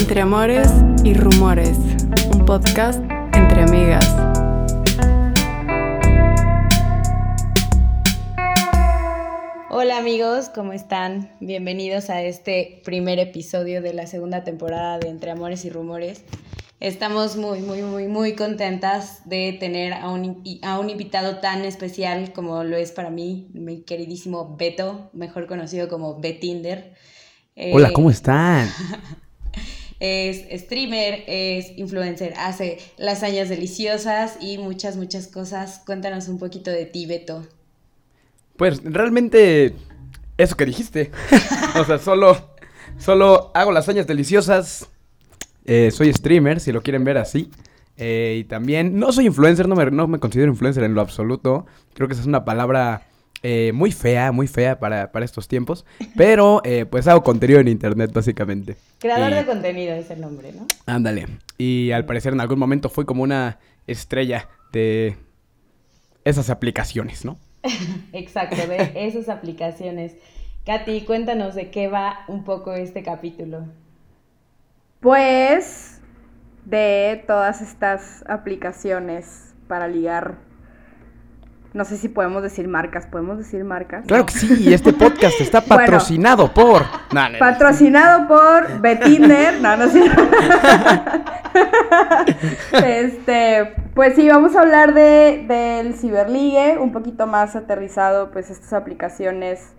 Entre Amores y Rumores, un podcast entre amigas. Hola amigos, ¿cómo están? Bienvenidos a este primer episodio de la segunda temporada de Entre Amores y Rumores. Estamos muy, muy, muy, muy contentas de tener a un, a un invitado tan especial como lo es para mí, mi queridísimo Beto, mejor conocido como Betinder. Hola, eh, ¿cómo están? es streamer, es influencer, hace lasañas deliciosas y muchas, muchas cosas. Cuéntanos un poquito de ti, Beto. Pues realmente eso que dijiste. o sea, solo, solo hago lasañas deliciosas. Eh, soy streamer, si lo quieren ver así. Eh, y también, no soy influencer, no me, no me considero influencer en lo absoluto. Creo que esa es una palabra eh, muy fea, muy fea para, estos tiempos. Pero pues hago contenido en internet, básicamente. Creador de contenido es el nombre, ¿no? Ándale. Y al parecer en algún momento fui como una estrella de esas aplicaciones, ¿no? Exacto, de esas aplicaciones. Katy, cuéntanos de qué va un poco este capítulo. Pues de todas estas aplicaciones para ligar. No sé si podemos decir marcas, ¿podemos decir marcas? Claro que sí, este podcast está patrocinado por... patrocinado por Betinder, no, no sé. este, pues sí, vamos a hablar de, del ciberligue, un poquito más aterrizado, pues estas aplicaciones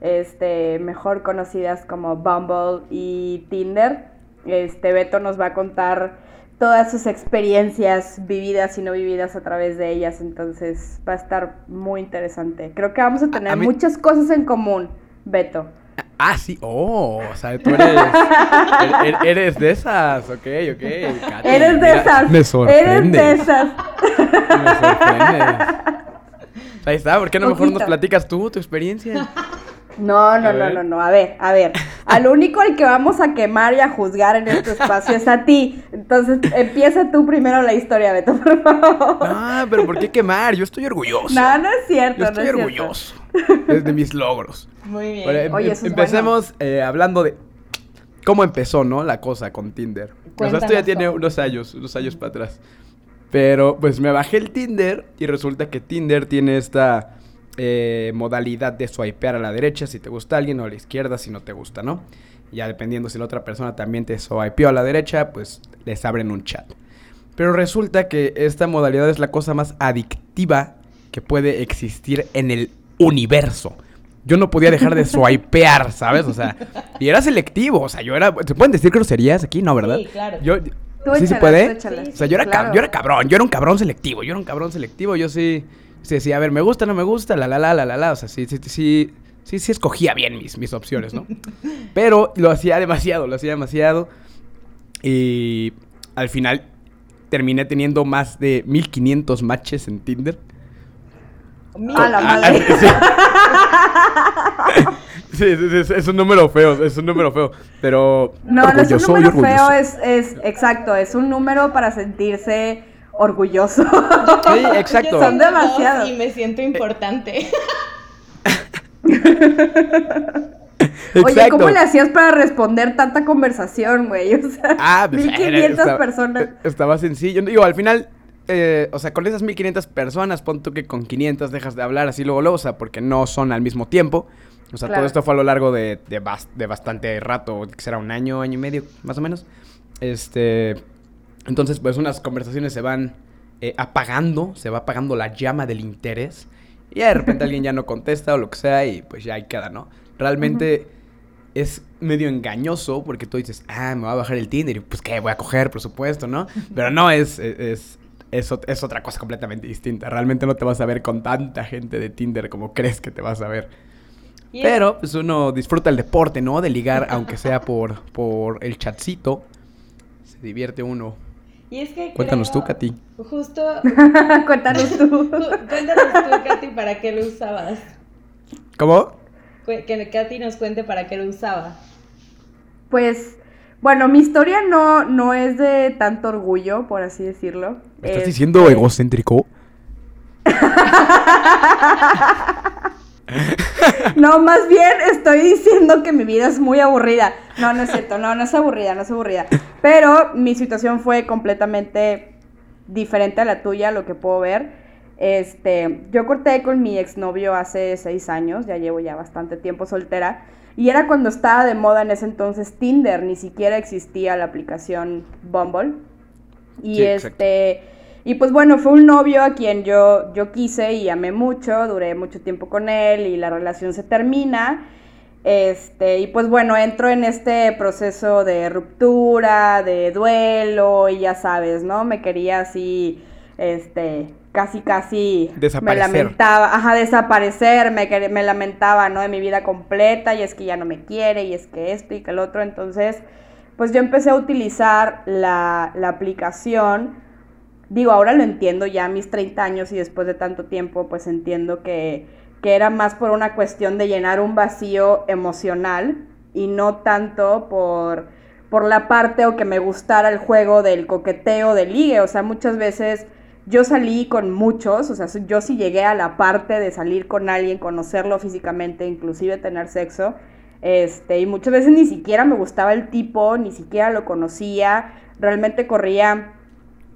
este, mejor conocidas como Bumble y Tinder. Este, Beto nos va a contar todas sus experiencias vividas y no vividas a través de ellas, entonces va a estar muy interesante. Creo que vamos a tener muchas cosas en común, Beto. Ah, sí. Oh, o sea, tú eres, er, er, eres de esas. Ok, ok. eres de esas. Me sorprende. Eres de esas. Me sorprende. Ahí está, ¿por qué no mejor nos platicas tú, tu experiencia? No, no, no, no, no. A ver, a ver. Al único al que vamos a quemar y a juzgar en este espacio es a ti. Entonces, empieza tú primero la historia, Beto, por favor. Ah, pero ¿por qué quemar? Yo estoy orgulloso. No, no es cierto. Yo estoy orgulloso. de mis logros. Muy bien. Em, Oye, eso empecemos eh, hablando de cómo empezó, ¿no? La cosa con Tinder. o sea, esto ya tiene unos años, unos años para atrás. Pero, pues me bajé el Tinder y resulta que Tinder tiene esta eh, modalidad de swipear a la derecha si te gusta alguien o a la izquierda si no te gusta, ¿no? Ya dependiendo si la otra persona también te swipeó a la derecha, pues les abren un chat. Pero resulta que esta modalidad es la cosa más adictiva que puede existir en el universo. Yo no podía dejar de swipear, ¿sabes? O sea, y era selectivo, o sea, yo era... ¿Se pueden decir groserías aquí? No, ¿verdad? Sí, claro. Yo, ¿Sí se puede? o sea, yo era, yo era cabrón, yo era un cabrón selectivo, yo era un cabrón selectivo, yo sí... Sí, sí, a ver, me gusta, no me gusta, la, la, la, la, la, la. O sea, sí, sí, sí, sí, sí escogía bien mis, mis opciones, ¿no? Pero lo hacía demasiado, lo hacía demasiado. Y al final terminé teniendo más de 1500 matches en Tinder. A la madre. Sí, es, es, un número feo, es un número feo, pero... No, no es un número feo, es, es, exacto, es un número para sentirse orgulloso. Sí, exacto. Son demasiados. Y me siento importante. Oye, ¿cómo le hacías para responder tanta conversación, güey? O sea, ah, 1500 pues, personas. Eh, estaba sencillo. Digo, al final, eh, o sea, con esas 1500 personas, pon tú que con 500 dejas de hablar así luego, luego, o sea, porque no son al mismo tiempo. O sea, todo esto fue a lo largo de, de, de bastante rato, que será un año, año y medio, más o menos. Este, entonces, pues unas conversaciones se van eh, apagando, se va apagando la llama del interés. Y de repente alguien ya no contesta o lo que sea y pues ya ahí queda, ¿no? Realmente es medio engañoso porque tú dices, ah, me voy a bajar el Tinder y pues qué, voy a coger, por supuesto, ¿no? Pero no, es, es, es, es, otra cosa completamente distinta. Realmente no te vas a ver con tanta gente de Tinder como crees que te vas a ver. Pero pues uno disfruta el deporte, ¿no? De ligar, aunque sea por, por el chatcito. Se divierte uno y es que Cuéntanos tú, Katy. Justo. Cuéntanos tú. Cuéntanos tú, Katy, para qué lo usabas. ¿Cómo? Que Katy nos cuente para qué lo usaba. Pues, bueno, mi historia no, no es de tanto orgullo, por así decirlo. ¿Me estás diciendo egocéntrico? No, más bien estoy diciendo que mi vida es muy aburrida. No, no es cierto, no, no es aburrida, no es aburrida. Pero mi situación fue completamente diferente a la tuya, lo que puedo ver. Este, yo corté con mi exnovio hace seis años, ya llevo ya bastante tiempo soltera. Y era cuando estaba de moda en ese entonces Tinder, ni siquiera existía la aplicación Bumble. Y este, y pues bueno, fue un novio a quien yo, yo quise y amé mucho, duré mucho tiempo con él y la relación se termina. Este, y pues bueno, entro en este proceso de ruptura, de duelo, y ya sabes, ¿no? Me quería así, este, casi, casi me lamentaba, ajá, desaparecer, me, me lamentaba, ¿no? De mi vida completa y es que ya no me quiere y es que esto y que el otro. Entonces, pues yo empecé a utilizar la, la aplicación. Digo, ahora lo entiendo ya a mis 30 años y después de tanto tiempo, pues entiendo que, que era más por una cuestión de llenar un vacío emocional y no tanto por, por la parte o que me gustara el juego del coqueteo, del ligue. O sea, muchas veces yo salí con muchos, o sea, yo sí llegué a la parte de salir con alguien, conocerlo físicamente, inclusive tener sexo. Este, y muchas veces ni siquiera me gustaba el tipo, ni siquiera lo conocía, realmente corría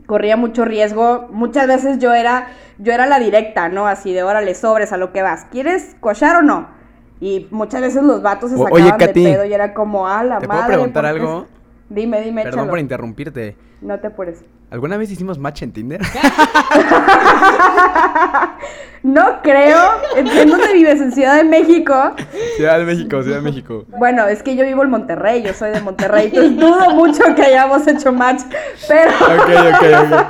corría mucho riesgo. Muchas veces yo era yo era la directa, ¿no? Así de órale, sobres a lo que vas. ¿Quieres cochar o no? Y muchas veces los vatos se sacaban de pedo y era como, ah, la ¿te madre. ¿Te puedo preguntar algo? Dime, dime, Perdón por interrumpirte. No te apures. ¿Alguna vez hicimos match en Tinder? no creo. ¿En dónde vives? ¿En Ciudad de México? Ciudad de México, Ciudad de México. Bueno, es que yo vivo en Monterrey, yo soy de Monterrey, entonces dudo mucho que hayamos hecho match, pero... Ok, ok, ok.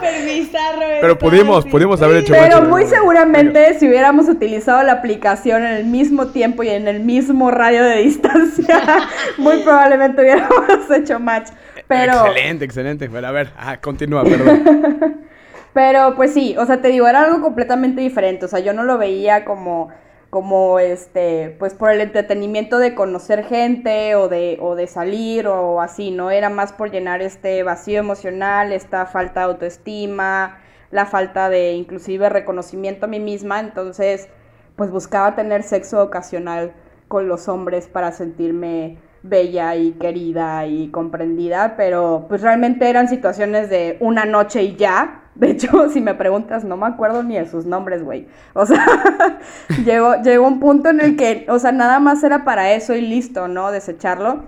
Pero pudimos, pudimos haber hecho match. Pero muy seguramente si hubiéramos utilizado la aplicación en el mismo tiempo y en el mismo radio de distancia, muy probablemente hubiéramos hecho match. Excelente, excelente. Bueno, a ver, continúa, perdón. Pero pues sí, o sea, te digo, era algo completamente diferente. O sea, yo no lo veía como, como este, pues por el entretenimiento de conocer gente o de, o de salir o así, ¿no? Era más por llenar este vacío emocional, esta falta de autoestima, la falta de inclusive reconocimiento a mí misma. Entonces, pues buscaba tener sexo ocasional con los hombres para sentirme bella y querida y comprendida, pero pues realmente eran situaciones de una noche y ya. De hecho, si me preguntas, no me acuerdo ni de sus nombres, güey. O sea, llegó, llegó un punto en el que, o sea, nada más era para eso y listo, ¿no? Desecharlo.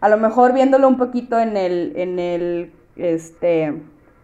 A lo mejor viéndolo un poquito en el, en el, este,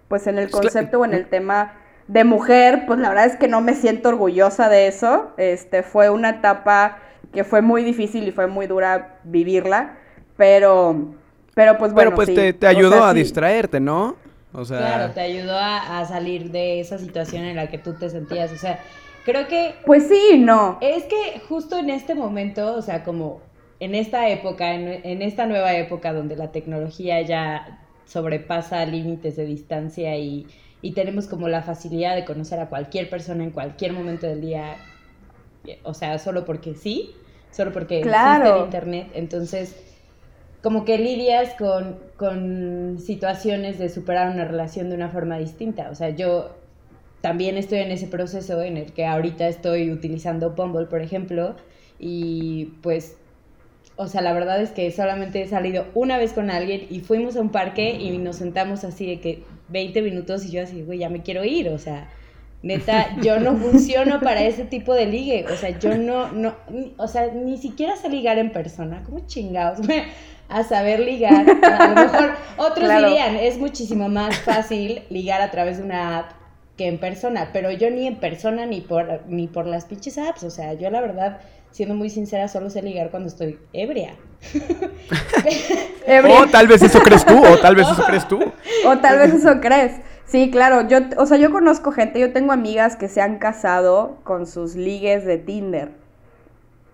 pues en el concepto o en el tema de mujer, pues la verdad es que no me siento orgullosa de eso. Este, fue una etapa que fue muy difícil y fue muy dura vivirla, pero, pero pues bueno. Pero pues te, ayudó a distraerte, ¿no? O sea... Claro, te ayudó a, salir de esa situación en la que tú te sentías, o sea, creo que... Pues sí, no. Es que justo en este momento, o sea, como en esta época, en, en esta nueva época donde la tecnología ya sobrepasa límites de distancia y, y tenemos como la facilidad de conocer a cualquier persona en cualquier momento del día o sea, solo porque sí, solo porque existe el internet. Entonces, como que lidias con, con situaciones de superar una relación de una forma distinta. O sea, yo también estoy en ese proceso en el que ahorita estoy utilizando Bumble, por ejemplo, y pues, o sea, la verdad es que solamente he salido una vez con alguien y fuimos a un parque y nos sentamos así de que 20 minutos y yo así, güey, ya me quiero ir, o sea, Neta, yo no funciono para ese tipo de ligue. O sea, yo no, no, o sea, ni siquiera sé ligar en persona. ¿Cómo chingados? A saber ligar. A lo mejor otros dirían, es muchísimo más fácil ligar a través de una app que en persona. Pero yo ni en persona ni por, ni por las pinches apps. O sea, yo la verdad, siendo muy sincera, solo sé ligar cuando estoy ebria. o tal vez eso crees tú, o tal vez eso crees tú. O tal vez eso crees. Sí, claro, yo, o sea, yo conozco gente, yo tengo amigas que se han casado con sus ligues de Tinder.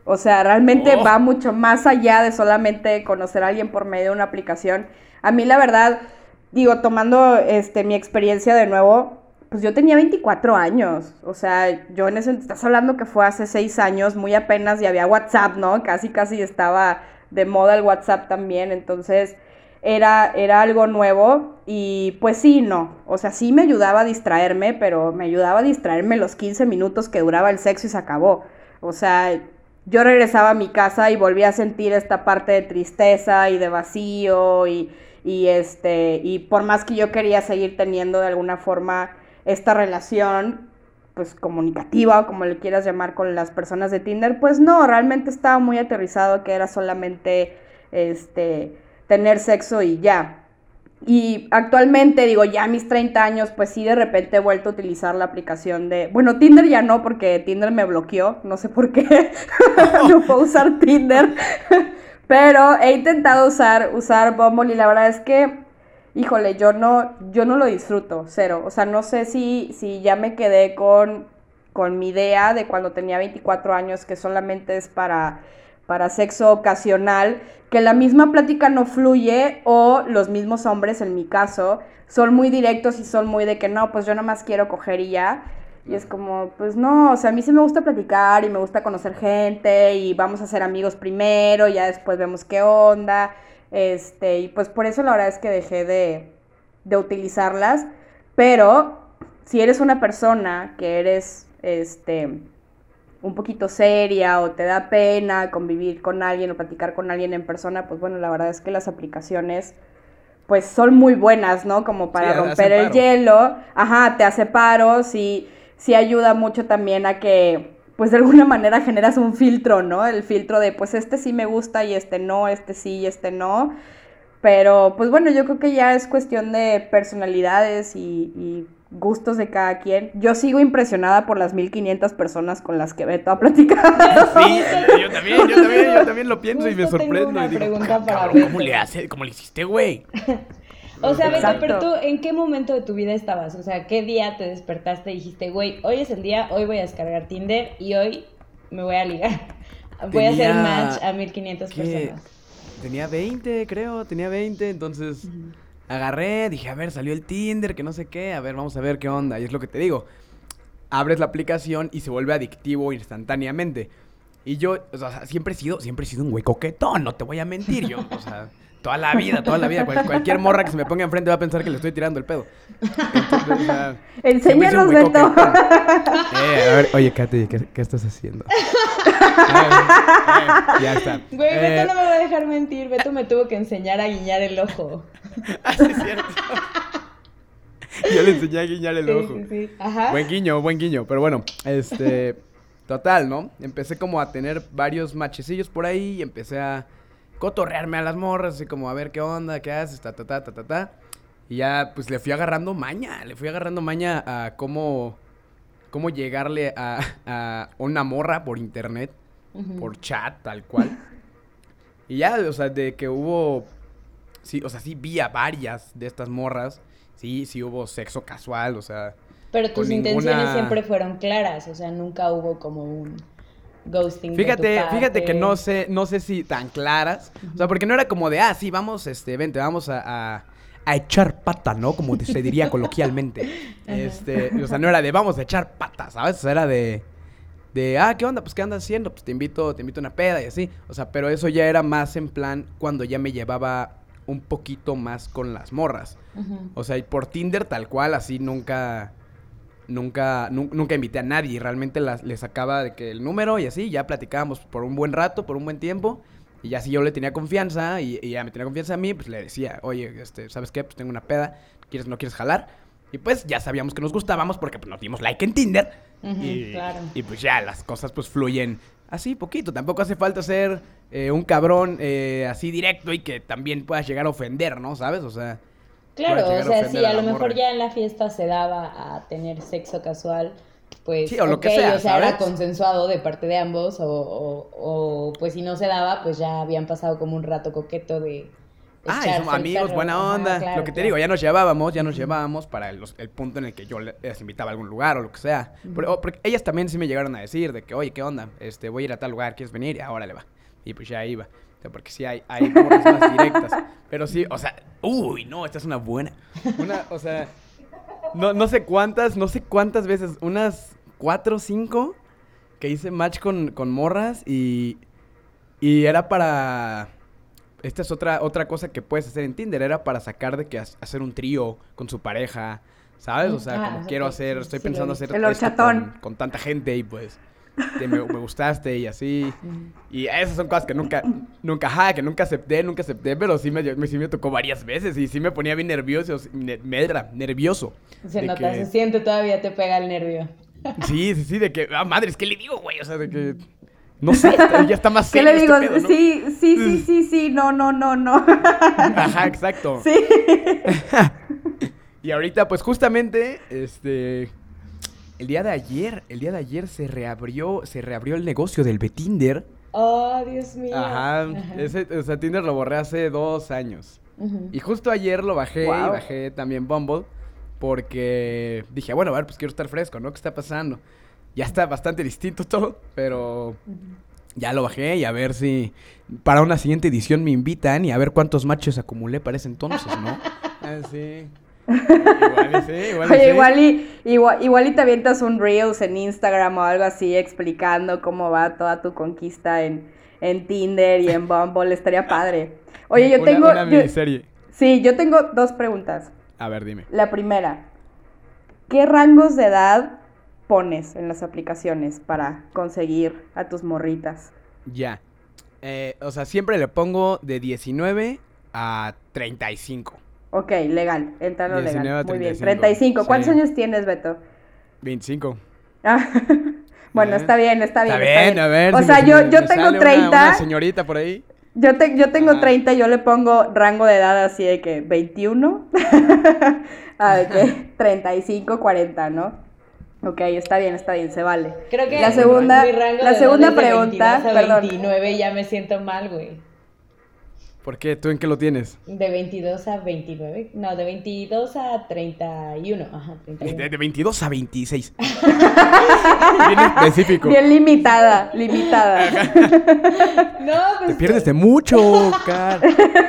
O sea, realmente oh. va mucho más allá de solamente conocer a alguien por medio de una aplicación. A mí la verdad, digo, tomando este mi experiencia de nuevo, pues yo tenía 24 años. O sea, yo en ese estás hablando que fue hace 6 años, muy apenas y había WhatsApp, ¿no? Casi casi estaba de moda el WhatsApp también, entonces era, era algo nuevo y pues sí, no, o sea, sí me ayudaba a distraerme, pero me ayudaba a distraerme los 15 minutos que duraba el sexo y se acabó. O sea, yo regresaba a mi casa y volvía a sentir esta parte de tristeza y de vacío y, y este, y por más que yo quería seguir teniendo de alguna forma esta relación, pues comunicativa o como le quieras llamar con las personas de Tinder, pues no, realmente estaba muy aterrizado que era solamente este tener sexo y ya. Y actualmente, digo, ya a mis 30 años, pues sí, de repente he vuelto a utilizar la aplicación de... Bueno, Tinder ya no, porque Tinder me bloqueó, no sé por qué. no puedo usar Tinder. Pero he intentado usar, usar Bumble y la verdad es que, híjole, yo no, yo no lo disfruto, cero. O sea, no sé si, si ya me quedé con, con mi idea de cuando tenía 24 años, que solamente es para para sexo ocasional, que la misma plática no fluye o los mismos hombres, en mi caso, son muy directos y son muy de que no, pues yo nada más quiero coger y ya. Y es como, pues no, o sea, a mí sí me gusta platicar y me gusta conocer gente y vamos a ser amigos primero, ya después vemos qué onda. Este, y pues por eso la verdad es que dejé de, de utilizarlas. Pero si eres una persona que eres, este, un poquito seria o te da pena convivir con alguien o platicar con alguien en persona, pues bueno, la verdad es que las aplicaciones pues son muy buenas, ¿no? Como para romper el hielo. Ajá, te hace paro, sí, sí ayuda mucho también a que pues de alguna manera generas un filtro, ¿no? El filtro de pues este sí me gusta y este no, este sí y este no. Pero pues bueno, yo creo que ya es cuestión de personalidades y, y gustos de cada quien. Yo sigo impresionada por las 1500 personas con las que Beto ha platicado. Sí, yo también, yo también, yo también lo pienso y me sorprendo. Una y pregunta para ¿Cómo le hace? ¿Cómo le hiciste, güey? o sea, Beto, pero tú, ¿en qué momento de tu vida estabas? O sea, ¿qué día te despertaste y dijiste, güey, hoy es el día, hoy voy a descargar Tinder y hoy me voy a ligar? Voy a hacer match a 1500 personas. Tenía 20, creo, tenía 20, entonces agarré, dije, a ver, salió el Tinder, que no sé qué, a ver, vamos a ver qué onda. Y es lo que te digo, abres la aplicación y se vuelve adictivo instantáneamente. Y yo, o sea, siempre he sido, siempre he sido un güey coquetón, no te voy a mentir, yo, o sea, toda la vida, toda la vida, cualquier morra que se me ponga enfrente va a pensar que le estoy tirando el pedo. Entonces, o Enséñanos, Beto. Eh, a ver, oye, Katy, ¿qué, ¿qué, estás haciendo? ya está. Güey, Beto eh, no me va a dejar mentir, Beto me tuvo que enseñar a guiñar el ojo. Así es cierto. Yo le enseñé a guiñar el ojo. Sí, sí. Ajá. Buen guiño, buen guiño. Pero bueno, este. Total, ¿no? Empecé como a tener varios machecillos por ahí y empecé a cotorrearme a las morras, así como a ver qué onda, qué haces, ta, ta, ta, ta, ta, ta. Y ya, pues le fui agarrando maña, le fui agarrando maña a cómo, cómo llegarle a, a una morra por internet, por chat, tal cual. Y ya, o sea, de que hubo sí, o sea, sí vi a varias de estas morras. Sí, sí hubo sexo casual, o sea. Pero tus intenciones siempre fueron claras, o sea, nunca hubo como un ghosting. Fíjate, de tu fíjate que no sé, no sé si tan claras. O sea, porque no era como de, ah, sí, vamos, este, vente, vamos a, a, echar pata, ¿no? Como se diría coloquialmente. Este, o sea, no era de vamos a echar pata, ¿sabes? O sea, era de de, ah, ¿qué onda? Pues, ¿qué andas haciendo? Pues te invito, te invito a una peda y así. O sea, pero eso ya era más en plan cuando ya me llevaba un poquito más con las morras. O sea, y por Tinder tal cual, así nunca, nunca, nunca invité a nadie. Realmente las, les sacaba de que el número y así, ya platicábamos por un buen rato, por un buen tiempo. Y ya si yo le tenía confianza y, y ella me tenía confianza a mí, pues le decía, oye, este, ¿sabes qué? Pues tengo una peda, ¿quieres no quieres jalar? Y pues ya sabíamos que nos gustábamos porque pues, nos dimos like en Tinder. y, claro. y pues ya las cosas pues fluyen así poquito. Tampoco hace falta ser eh, un cabrón eh, así directo y que también puedas llegar a ofender, ¿no? ¿Sabes? O sea... Claro, o sea, si a, lo mejor ya en la fiesta se daba a tener sexo casual, pues sí, o lo que sea, o sea, era consensuado de parte de ambos, o, o, pues si no se daba, pues ya habían pasado como un rato coqueto de... Ah, y somos amigos, buena onda. lo que te digo, ya nos llevábamos, ya nos llevábamos para el, punto en el que yo les invitaba a algún lugar o lo que sea. porque, ellas también sí me llegaron a decir de que, oye, ¿qué onda? Este, voy a ir a tal lugar, ¿quieres venir? Y ahora le va. Y pues ya iba. porque sí hay, hay más directas. Pero sí, o sea, uy, no, esta es una buena. Una, o sea, no, no sé cuántas, no sé cuántas veces, unas cuatro o cinco que hice match con, con morras y, y era para... Esta es otra, otra cosa que puedes hacer en Tinder. Era para sacar de que hacer un trío con su pareja. ¿Sabes? O sea, ah, como quiero hacer, estoy pensando hacer el con, con, tanta gente y pues me, me, gustaste y así. Y esas son cosas que nunca, nunca, ajá, que nunca acepté, nunca acepté, pero sí me, me, sí me tocó varias veces y sí me ponía bien nervioso, me, nervioso. Se nota, se siente todavía, te pega el nervio. Sí, sí, sí, de que, ah, madre, es que le digo, güey, o sea, de que... No sé, ya está más ¿Qué le digo? Este sí, sí, sí, sí, sí, no, no, no, no. Ajá, exacto. Sí. y ahorita, pues justamente, este, el día de ayer, el día de ayer se reabrió, se reabrió el negocio del Betinder. Oh, Dios mío. Ajá, Ese, o sea, Tinder lo borré hace dos años. Y justo ayer lo bajé y bajé también Bumble porque dije, bueno, a ver, pues quiero estar fresco, ¿no? ¿Qué está pasando? Ya está bastante distinto todo, pero ya lo bajé y a ver si para una siguiente edición me invitan y a ver cuántos machos acumulé para ese entonces, ¿no? Así. Igual y sí, igual y Oye, igual, y, igual, y te avientas un Reels en Instagram o algo así explicando cómo va toda tu conquista en, en Tinder y en Bumble. Estaría padre. Oye, yo tengo. Una miniserie. sí, yo tengo dos preguntas. A ver, dime. La primera. ¿Qué rangos de edad pones en las aplicaciones para conseguir a tus morritas? Ya. Eh, o sea, siempre le pongo de 19 a 35. Ok, legal, entra lo legal. Muy bien, 35. ¿Cuántos años tienes, Beto? 25. Ah, bueno, está bien, está bien. Está, bien, a ver. O sea, yo, yo tengo 30. Una, señorita por ahí. Yo, te, yo tengo 30, yo le pongo rango de edad así de que 21 a de que 35, 40, ¿no? Ok, está bien, está bien, se vale. Creo que la segunda, la segunda pregunta, perdón. 29 ya me siento mal, güey. ¿Por qué? ¿Tú en qué lo tienes? De 22 a 29. No, de 22 a 31. Ajá, 31. De, 22 a 26. Bien específico. Bien limitada, limitada. no, pues. Te pierdes de mucho, Car.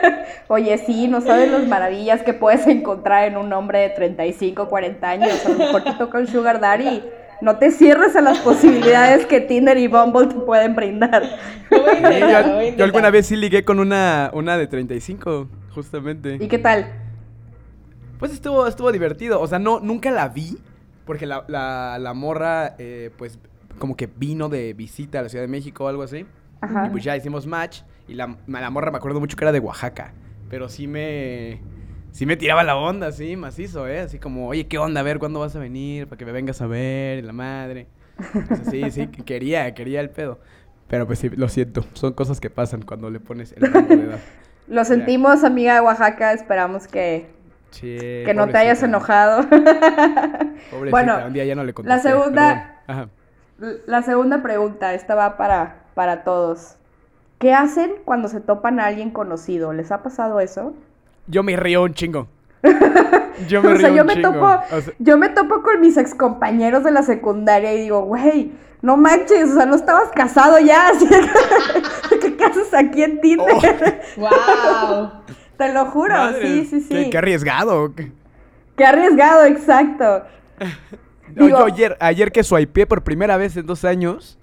Oye, sí, no sabes las maravillas que puedes encontrar en un hombre de 35, 40 años. A lo mejor te toca el Sugar Daddy no te cierres a las posibilidades que Tinder y Bumble te pueden brindar. yo, alguna vez sí ligué con una, una de 35, justamente. ¿Y qué tal? Pues estuvo, estuvo divertido. O sea, no, nunca la vi. Porque la, la, morra, eh, pues, como que vino de visita a la Ciudad de México o algo así. Y pues ya hicimos match. Y la, la morra me acuerdo mucho que era de Oaxaca. Pero sí me sí me tiraba la onda, así, macizo, ¿eh? Así como, oye, ¿qué onda? A ver, ¿cuándo vas a venir? Para que me vengas a ver, la madre. sí, sí, quería, quería el pedo. Pero pues sí, lo siento, son cosas que pasan cuando le pones el rango de edad. Lo sentimos, amiga de Oaxaca, esperamos que, que no te hayas enojado. pobrecita, bueno, un día ya no le contesté. La segunda, la segunda pregunta, esta va para, para todos. ¿Qué hacen cuando se topan a alguien conocido? ¿Les ha pasado eso? Yo me río un chingo. Yo me o sea, yo me Topo, yo me topo con mis excompañeros de la secundaria y digo, güey, no manches, o sea, no estabas casado ya. ¿Qué haces aquí en Tinder? ¡Wow! Te lo juro, sí, sí, sí. Qué, arriesgado. Qué arriesgado, exacto. yo ayer, ayer que swipeé por primera vez en dos años,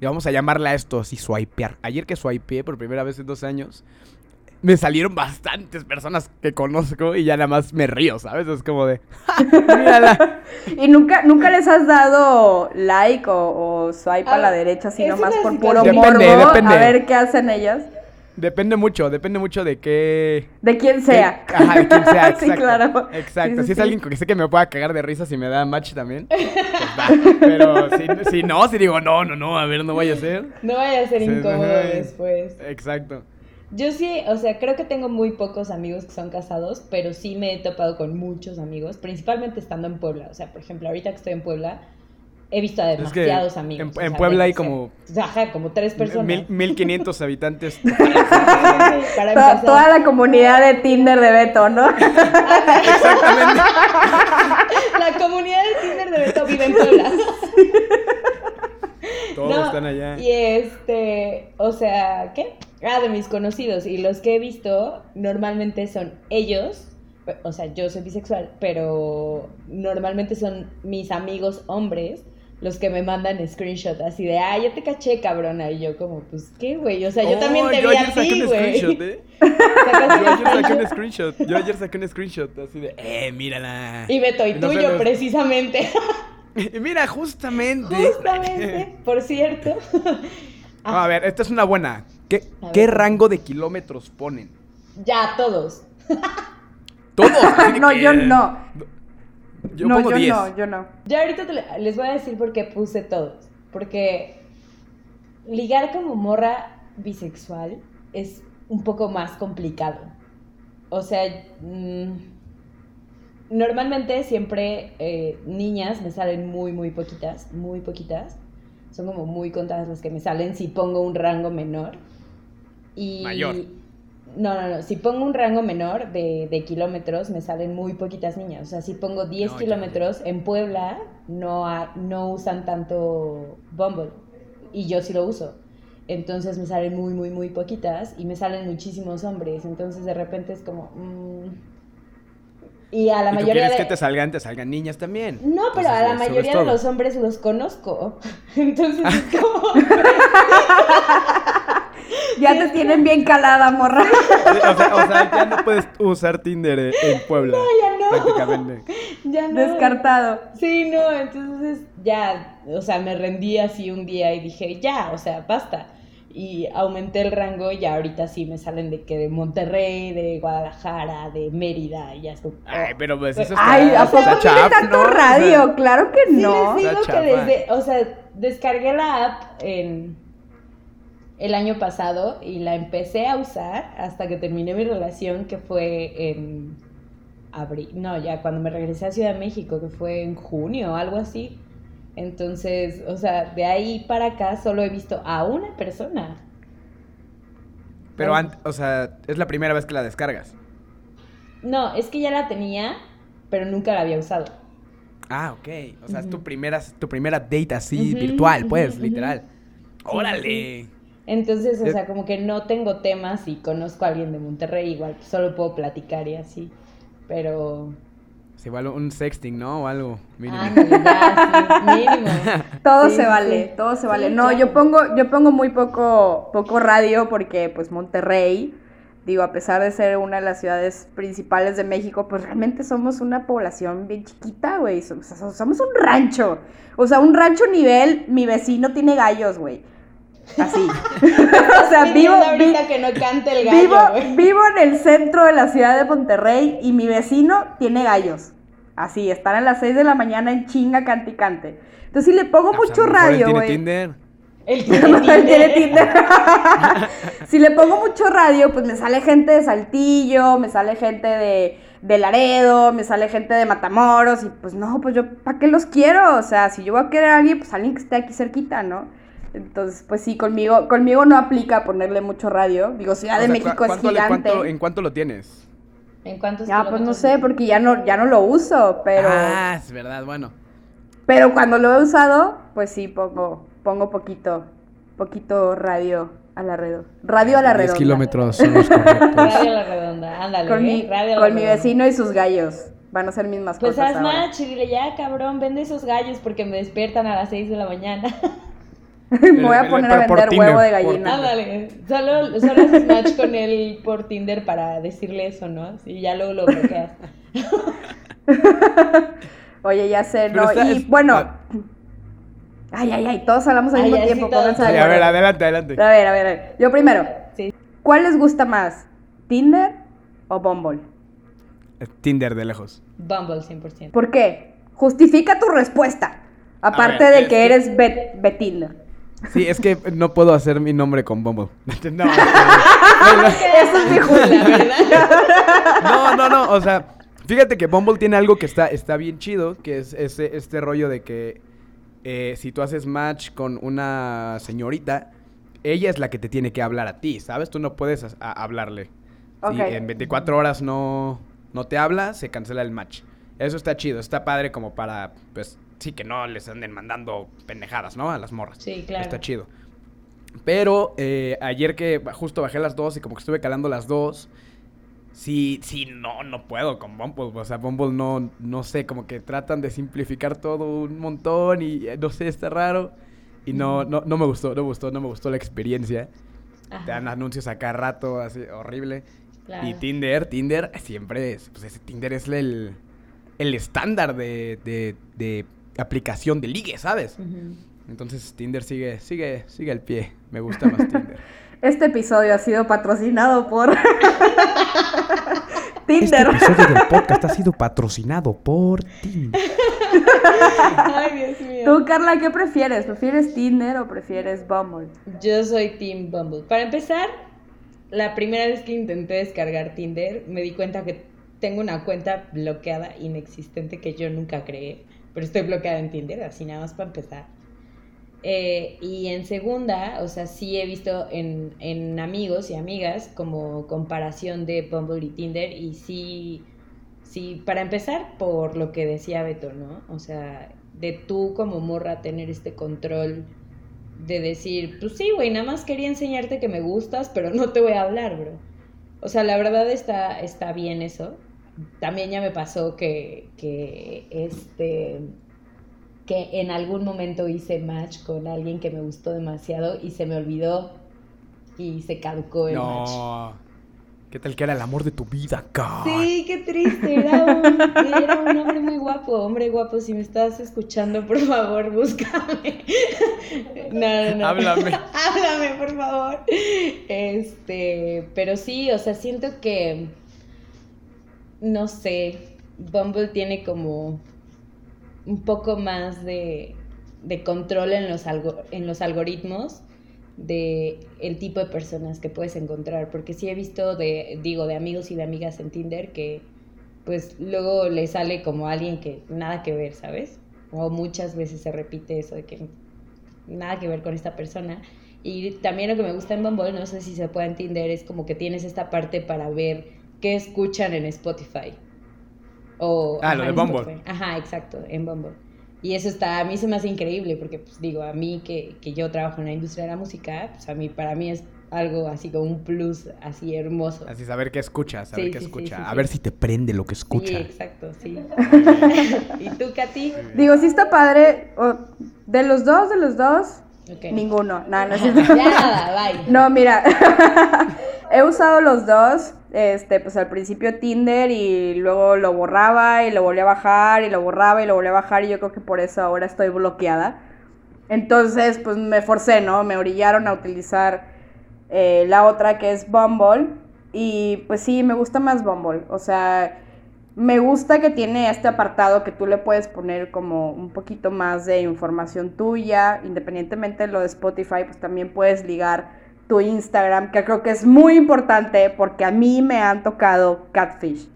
y vamos a llamarla a esto así, swipear. Ayer que swipeé por primera vez en dos años, me salieron bastantes personas que conozco y ya nada más me río, ¿sabes? Es como de, mírala. ¿Y nunca, nunca les has dado like o, swipe a la ah, derecha, sino más por puro depende, a ver qué hacen ellas? Depende mucho, depende mucho de qué... De quién sea. ajá, de quién sea, exacto. sí, claro. Exacto, si es alguien que sé que me pueda cagar de risa si me da match también, pues va. Pero si, si, no, si digo, no, no, no, a ver, no vaya a ser. No vaya a ser incómodo después. Exacto. Yo sí, o sea, creo que tengo muy pocos amigos que son casados, pero sí me he topado con muchos amigos, principalmente estando en Puebla. O sea, por ejemplo, ahorita que estoy en Puebla, he visto a demasiados amigos. En, Puebla hay como... Ajá, como tres personas. Mil, quinientos habitantes. Para toda, la comunidad de Tinder de Beto, ¿no? Exactamente. La comunidad de Tinder de Beto vive en Puebla. Todos están allá. Y este, o sea, ¿qué? Ah, de mis conocidos. Y los que he visto normalmente son ellos. O sea, yo soy bisexual, pero normalmente son mis amigos hombres los que me mandan screenshot así de, ah, ya te caché, cabrona. Y yo como, pues, ¿qué, güey? O sea, yo también te vi a ti, güey. ¿eh? yo ayer saqué un screenshot. Yo ayer saqué un screenshot así de, eh, mírala. Y Beto, y tuyo, precisamente. Mira, justamente. Justamente, por cierto. a ver, esta es una buena. ¿Qué, ¿qué rango de kilómetros ponen? Ya, todos. ¿Todos? no, yo no. Yo no, pongo yo 10. no, yo no. Ya ahorita te- les voy a decir por qué puse todos. Porque ligar como morra bisexual es un poco más complicado. O sea, mm, normalmente siempre eh, niñas me salen muy, muy poquitas, muy poquitas. Son como muy contadas las que me salen si pongo un rango menor. Y... Mayor. No, no, no. Si pongo un rango menor de, de kilómetros, me salen muy poquitas niñas. O sea, si pongo 10 No, ya, kilómetros, en Puebla no, ha- no usan tanto Bumble. Y yo sí lo uso. Entonces me salen muy, muy, muy poquitas y me salen muchísimos hombres. Entonces de repente es como... mm. Y a la ¿Y tú mayoría quieres de... que te salgan, te salgan niñas también? No, pero Entonces, a la mayoría de los hombres los conozco. Entonces es como... Ya te tienen bien calada, morra. Sí, O sea, o sea, ya no puedes usar Tinder en Puebla. ya no. Prácticamente. ya no. Descartado. Sí, no, entonces ya, o sea, me rendí así un día y dije, ya, o sea, basta. Y aumenté el rango y ya ahorita sí me salen de que de Monterrey, de Guadalajara, de Mérida, y ya estoy. Ay, pero pues eso está, Ay, ¿a poco tiene tanto ¿no? O sea, radio? Claro que Sí, no. les digo que desde, o sea, descargué la app en el año pasado y la empecé a usar hasta que terminé mi relación, que fue en abril, no, ya cuando me regresé a Ciudad de México, que fue en junio o algo así. Entonces, o sea, de ahí para acá solo he visto a una persona. Pero, ant- o sea, es la primera vez que la descargas. No, es que ya la tenía, pero nunca la había usado. Ah, ok. O sea, es tu primera, tu primera date así, virtual, pues, literal. Sí, ¡Órale! Entonces, o sea, como que no tengo temas y conozco a alguien de Monterrey, igual solo puedo platicar y así. Pero. Es igual un sexting, ¿no? O algo. mínimo. Ya, sí, mínimo. Todo Sí, se sí, vale, sí. todo se vale. Sí, no, claro. yo pongo, yo pongo muy poco, poco radio porque pues Monterrey, digo, a pesar de ser una de las ciudades principales de México, pues realmente somos una población bien chiquita, güey. Som- o sea, Somos un rancho. O sea, un rancho nivel, mi vecino tiene gallos, güey. Así. o sea, vivo, vi- que no cante el gallo, vivo, vivo en el centro de la ciudad de Monterrey y mi vecino tiene gallos. Así, están a las 6 de la mañana en chinga cante y cante. Entonces, si le pongo Ah, pues, mucho radio, tiene güey. Tinder. El Tinder. si le pongo mucho radio, pues me sale gente de Saltillo, me sale gente de, de Laredo, me sale gente de Matamoros, y pues no, pues yo, ¿para qué los quiero? O sea, si yo voy a querer a alguien, pues alguien que esté aquí cerquita, ¿no? Entonces, pues sí, conmigo, conmigo no aplica ponerle mucho radio. Digo, Ciudad O de sea, México ¿cu- es le- gigante. cuánto- ¿En cuánto lo tienes? ¿En cuántos Ya, pues no sé, porque ya no, ya no lo uso, pero, Ah, es verdad, bueno. pero cuando lo he usado, pues sí pongo, pongo poquito, poquito radio a la redonda. Radio a la 10 redonda. kilómetros son los correctos. Radio a la redonda, ándale. Con mi, ¿eh? Radio a la con mi vecino y sus gallos. Van a ser mis mascotas Pues haz y dile, ya cabrón, vende esos gallos porque me despiertan a las 6 de la mañana. Me voy a poner a vender Tinder, huevo de gallina. Ándale, solo, solo haces match con él por Tinder para decirle eso, ¿no? Y ya luego lo bloqueas. Oye, ya sé, ¿no? y es- bueno. ah. Ay, ay, ay, todos hablamos al Ay, mismo tiempo, todos. Sí, a ver, adelante, adelante. A ver, a ver, a ver. Yo primero. Sí. ¿Cuál les gusta más? ¿Tinder o Bumble? Tinder de lejos. Bumble 100%. ¿Por qué? Justifica tu respuesta. Aparte ver, de es que eres bet. Sí, es que no puedo hacer mi nombre con Bumble. No, Eso es mi La verdad. no, no, no, o sea, fíjate que Bumble tiene algo que está, está bien chido, que es ese, este rollo de que eh, si tú haces match con una señorita, ella es la que te tiene que hablar a ti, ¿sabes? Tú no puedes hablarle. Si Ok. en 24 horas no, no te habla, se cancela el match. Eso está chido, está padre como para, pues, sí que no les anden mandando pendejadas, ¿no? A las morras. Sí, claro. Está chido. Pero eh, ayer que justo bajé las dos y como que estuve calando las dos, sí, sí, no, no puedo con Bumble. O sea, Bumble no, no sé, como que tratan de simplificar todo un montón y eh, no sé, está raro. Y no, no, no me gustó, no me gustó, no me gustó la experiencia. Te dan anuncios a cada rato, así, horrible. claro. Y Tinder, Tinder siempre es, pues ese Tinder es el, el estándar de, de, de aplicación de ligue, ¿sabes? Entonces Tinder sigue, sigue, sigue el pie. Me gusta más Tinder. Este episodio ha sido patrocinado por Tinder. Este episodio del podcast ha sido patrocinado por Tinder. Ay, Dios mío. Tú, Carla, ¿qué prefieres? ¿Prefieres Tinder o prefieres Bumble? Yo soy Team Bumble. Para empezar, la primera vez que intenté descargar Tinder, me di cuenta que tengo una cuenta bloqueada, inexistente, que yo nunca creé. Pero estoy bloqueada en Tinder, así nada más para empezar. Eh, y en segunda, o sea, sí he visto en, amigos y amigas como comparación de Bumble y Tinder y sí, sí, para empezar por lo que decía Beto, ¿no? O sea, de tú como morra tener este control de decir, pues sí, güey, nada más quería enseñarte que me gustas, pero no te voy a hablar, bro. O sea, la verdad está, está bien eso. También ya me pasó que, que este que en algún momento hice match con alguien que me gustó demasiado y se me olvidó y se caducó el no. match. ¿Qué tal que era el amor de tu vida, God? Sí, qué triste. Era un, era un hombre muy guapo. Hombre guapo, si me estás escuchando, por favor, búscame. No, no, no. Háblame. Háblame, por favor. Este, pero sí, o sea, siento que. No sé. Bumble tiene como un poco más de, control en los, en los algoritmos de el tipo de personas que puedes encontrar, porque sí he visto de, digo, de amigos y de amigas en Tinder que pues luego le sale como alguien que nada que ver, ¿sabes? O muchas veces se repite eso de que nada que ver con esta persona. Y también lo que me gusta en Bumble, no sé si se puede en Tinder, es como que tienes esta parte para ver qué escuchan en Spotify. O, ah, lo de Bumble. Ajá, exacto, en Bumble. Y eso está, a mí se me hace increíble porque, pues digo, a mí que, que yo trabajo en la industria de la música, pues a mí, para mí es algo así como un plus así hermoso. Así saber qué escucha, saber qué escucha. a ver si te prende lo que escucha. Sí, exacto, sí. ¿Y tú, Katy? Digo, sí está padre. de los dos, de los dos, ninguno. No, no, ya nada, bye. No, mira, he usado los dos este, pues al principio Tinder y luego lo borraba y lo volví a bajar y lo borraba y lo volví a bajar y yo creo que por eso ahora estoy bloqueada. Entonces, pues me forcé, ¿no? Me orillaron a utilizar eh, la otra que es Bumble y pues sí, me gusta más Bumble. O sea, me gusta que tiene este apartado que tú le puedes poner como un poquito más de información tuya, independientemente de lo de Spotify, pues también puedes ligar tu Instagram, que creo que es muy importante porque a mí me han tocado catfish.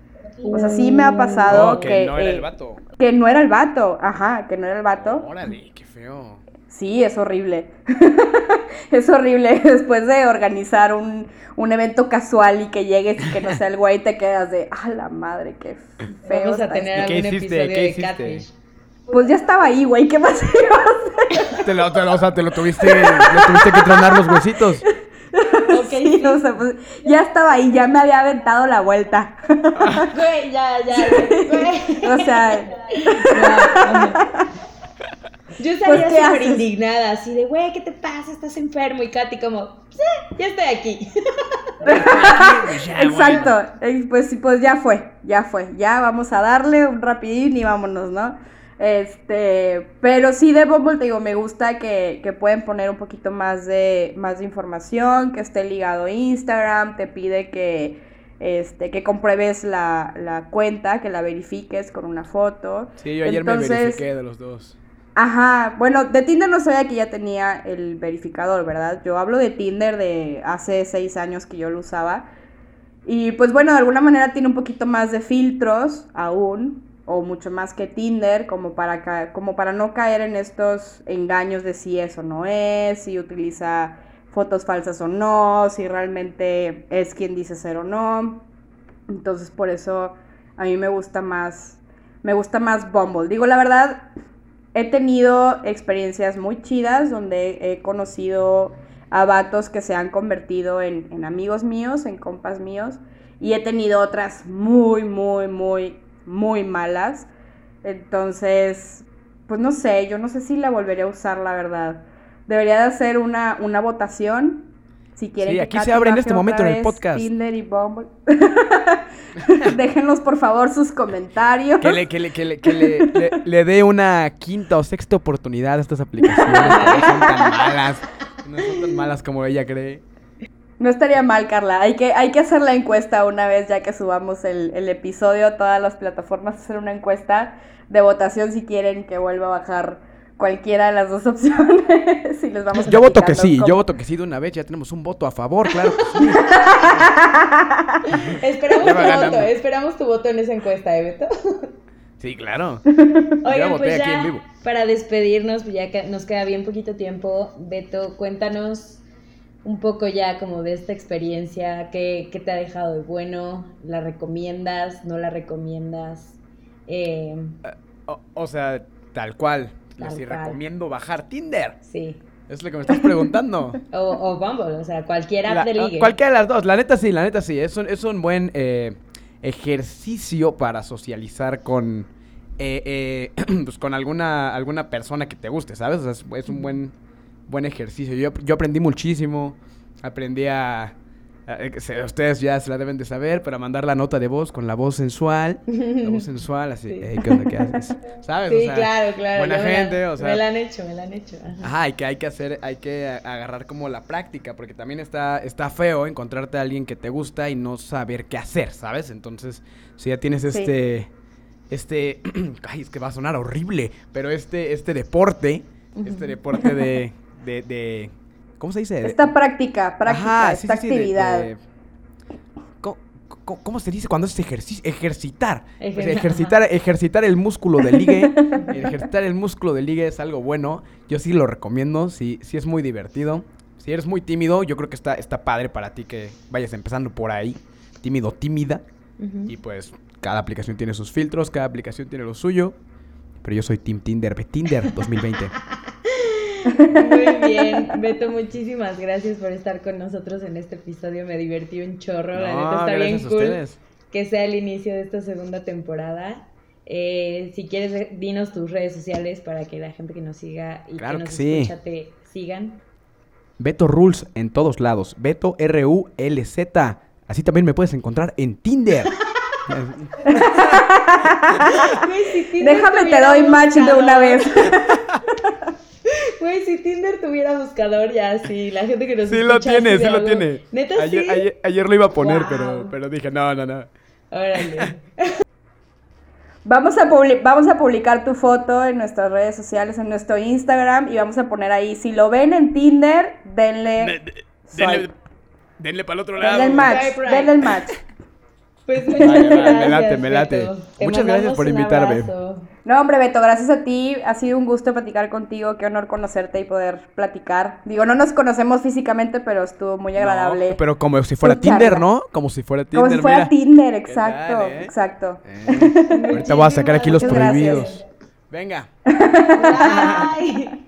O sea, sí me ha pasado oh, que, no era el eh, vato. Que no era el vato, ajá, que no era el vato. Órale, qué feo. Sí, es horrible. es horrible después de organizar un, un, evento casual y que llegues y que no sea el güey te quedas de, ah, la madre, qué feo. Vamos a tener algún episodio de Catfish. Pues ya estaba ahí, güey, ¿qué más iba a Te lo, te o sea, te lo tuviste, le tuviste que tronar los huesitos. Sí, o sea, pues ya estaba ahí, ya me había aventado la vuelta. Güey, ya, ya, güey. O sea... Yo estaría pues, súper indignada, así de, güey, ¿qué te pasa? ¿Estás enfermo? Y Katy como, sí, ya estoy aquí. Exacto, pues, pues ya fue, ya fue. Ya vamos a darle un rapidín y vámonos, ¿no? Este, pero sí de Bumble te digo, me gusta que, que, pueden poner un poquito más de, más de información, que esté ligado a Instagram, te pide que, este, que compruebes la, la cuenta, que la verifiques con una foto. Sí, yo ayer me verifiqué de los dos. Ajá, bueno, de Tinder no sabía que ya tenía el verificador, ¿verdad? Yo hablo de Tinder de hace seis años que yo lo usaba. Y pues bueno, de alguna manera tiene un poquito más de filtros aún, o mucho más que Tinder, como para, como para no caer en estos engaños de si es o no es, si utiliza fotos falsas o no, si realmente es quien dice ser o no. Entonces por eso a mí me gusta más, me gusta más Bumble. Digo la verdad, he tenido experiencias muy chidas donde he conocido a vatos que se han convertido en, en amigos míos, en compas míos, y he tenido otras muy, muy, muy muy malas. Entonces, pues no sé, yo no sé si la volvería a usar, la verdad. Debería de hacer una, una votación. Si quieren Sí, que aquí se abre en este momento en el podcast. Tinder y Bumble. Déjenos por favor sus comentarios. Que le, que le, que le, que le, le- le dé una quinta o sexta oportunidad a estas aplicaciones que no son tan malas. No son tan malas como ella cree. No estaría mal, Carla. Hay que, hay que hacer la encuesta una vez ya que subamos el, el episodio a todas las plataformas, hacer una encuesta de votación si quieren que vuelva a bajar cualquiera de las dos opciones. y les vamos Yo voto que sí, yo voto que sí de una vez. Ya tenemos un voto a favor, claro que sí. Esperamos tu ganando. voto, esperamos tu voto en esa encuesta, ¿eh, Beto? Sí, claro. Oigan, voté pues aquí en ya vivo. para despedirnos, pues ya que nos queda bien poquito tiempo, Beto, cuéntanos un poco ya como de esta experiencia, qué, qué te ha dejado de bueno, la recomiendas, no la recomiendas, eh, O, o sea, tal cual. Tal si cual. recomiendo bajar Tinder. sí, Es lo que me estás preguntando. o, o Bumble, o sea, cualquier app La- de ligue. Cualquiera de las dos, la neta sí, la neta sí. Es un, es un buen eh, ejercicio para socializar con, eh, eh, pues con alguna, alguna persona que te guste, ¿sabes? O sea, es, es un buen, buen ejercicio. Yo, yo aprendí muchísimo, aprendí a... a- eh, ustedes ya se la deben de saber, para mandar la nota de voz con la voz sensual. La voz sensual, así, Sí. "Ey, ¿qué onda? ¿Qué haces? ¿Sabes? Sí, O sea, claro, claro. Buena la- gente, o sea... Me la han hecho, me la han hecho. ajá. Ajá, hay que, hay que hacer, hay que a- agarrar como la práctica, porque también está, está feo encontrarte a alguien que te gusta y no saber qué hacer, ¿sabes? Entonces, si ya tienes Sí. este, este, ay, es que va a sonar horrible, pero este, este deporte, este deporte de, de, de, ¿cómo se dice? Esta práctica, práctica, Ajá, esta sí, sí, de- actividad. de- ¿Cómo, cómo- cómo se dice cuando es ejercicio? Ejercitar. Ejercitar, ejercitar el músculo de ligue. ejercitar el músculo de ligue es algo bueno. Yo sí lo recomiendo. Sí, sí es muy divertido. Si eres muy tímido, yo creo que está, está padre para ti que vayas empezando por ahí. Tímido, tímida. Y pues cada aplicación tiene sus filtros, cada aplicación tiene lo suyo. Pero yo soy Team Tinder, Tinder 2020. Muy bien, Beto, muchísimas gracias por estar con nosotros en este episodio. Me divertí un chorro, la neta está bien cool ustedes. que sea el inicio de esta segunda temporada. Eh, si quieres, eh, dinos tus redes sociales para que la gente que nos siga y Claro que que nos sí. escucha te sigan. Beto Rules en todos lados. Beto R-U-L-Z. Así también me puedes encontrar en Tinder. Déjame te doy match de una vez. Güey, si Tinder tuviera buscador ya, sí, la gente que nos Sí lo escucha tiene, sí lo tiene. ¿Neta ayer, sí? ayer, ayer lo iba a poner, Wow. pero, pero dije, no, no, no. Órale. Vamos a, publi- vamos a publicar tu foto en nuestras redes sociales, en nuestro Instagram y vamos a poner ahí, si lo ven en Tinder, denle, Denle, denle para el otro denle el match, denle el match. Pues muchas vale, gracias. me late, me late. Muchas gracias por un invitarme. abrazo. No, hombre, Beto, gracias a ti. Ha sido un gusto platicar contigo. Qué honor conocerte y poder platicar. Digo, no nos conocemos físicamente, pero estuvo muy agradable. No, pero como si fuera Tinder, charla. ¿no? Como si fuera Tinder, Como si fuera mira. Tinder, exacto, tal, eh? exacto. Eh, Ahorita voy a sacar aquí los Muchas gracias. prohibidos. Venga. Bye.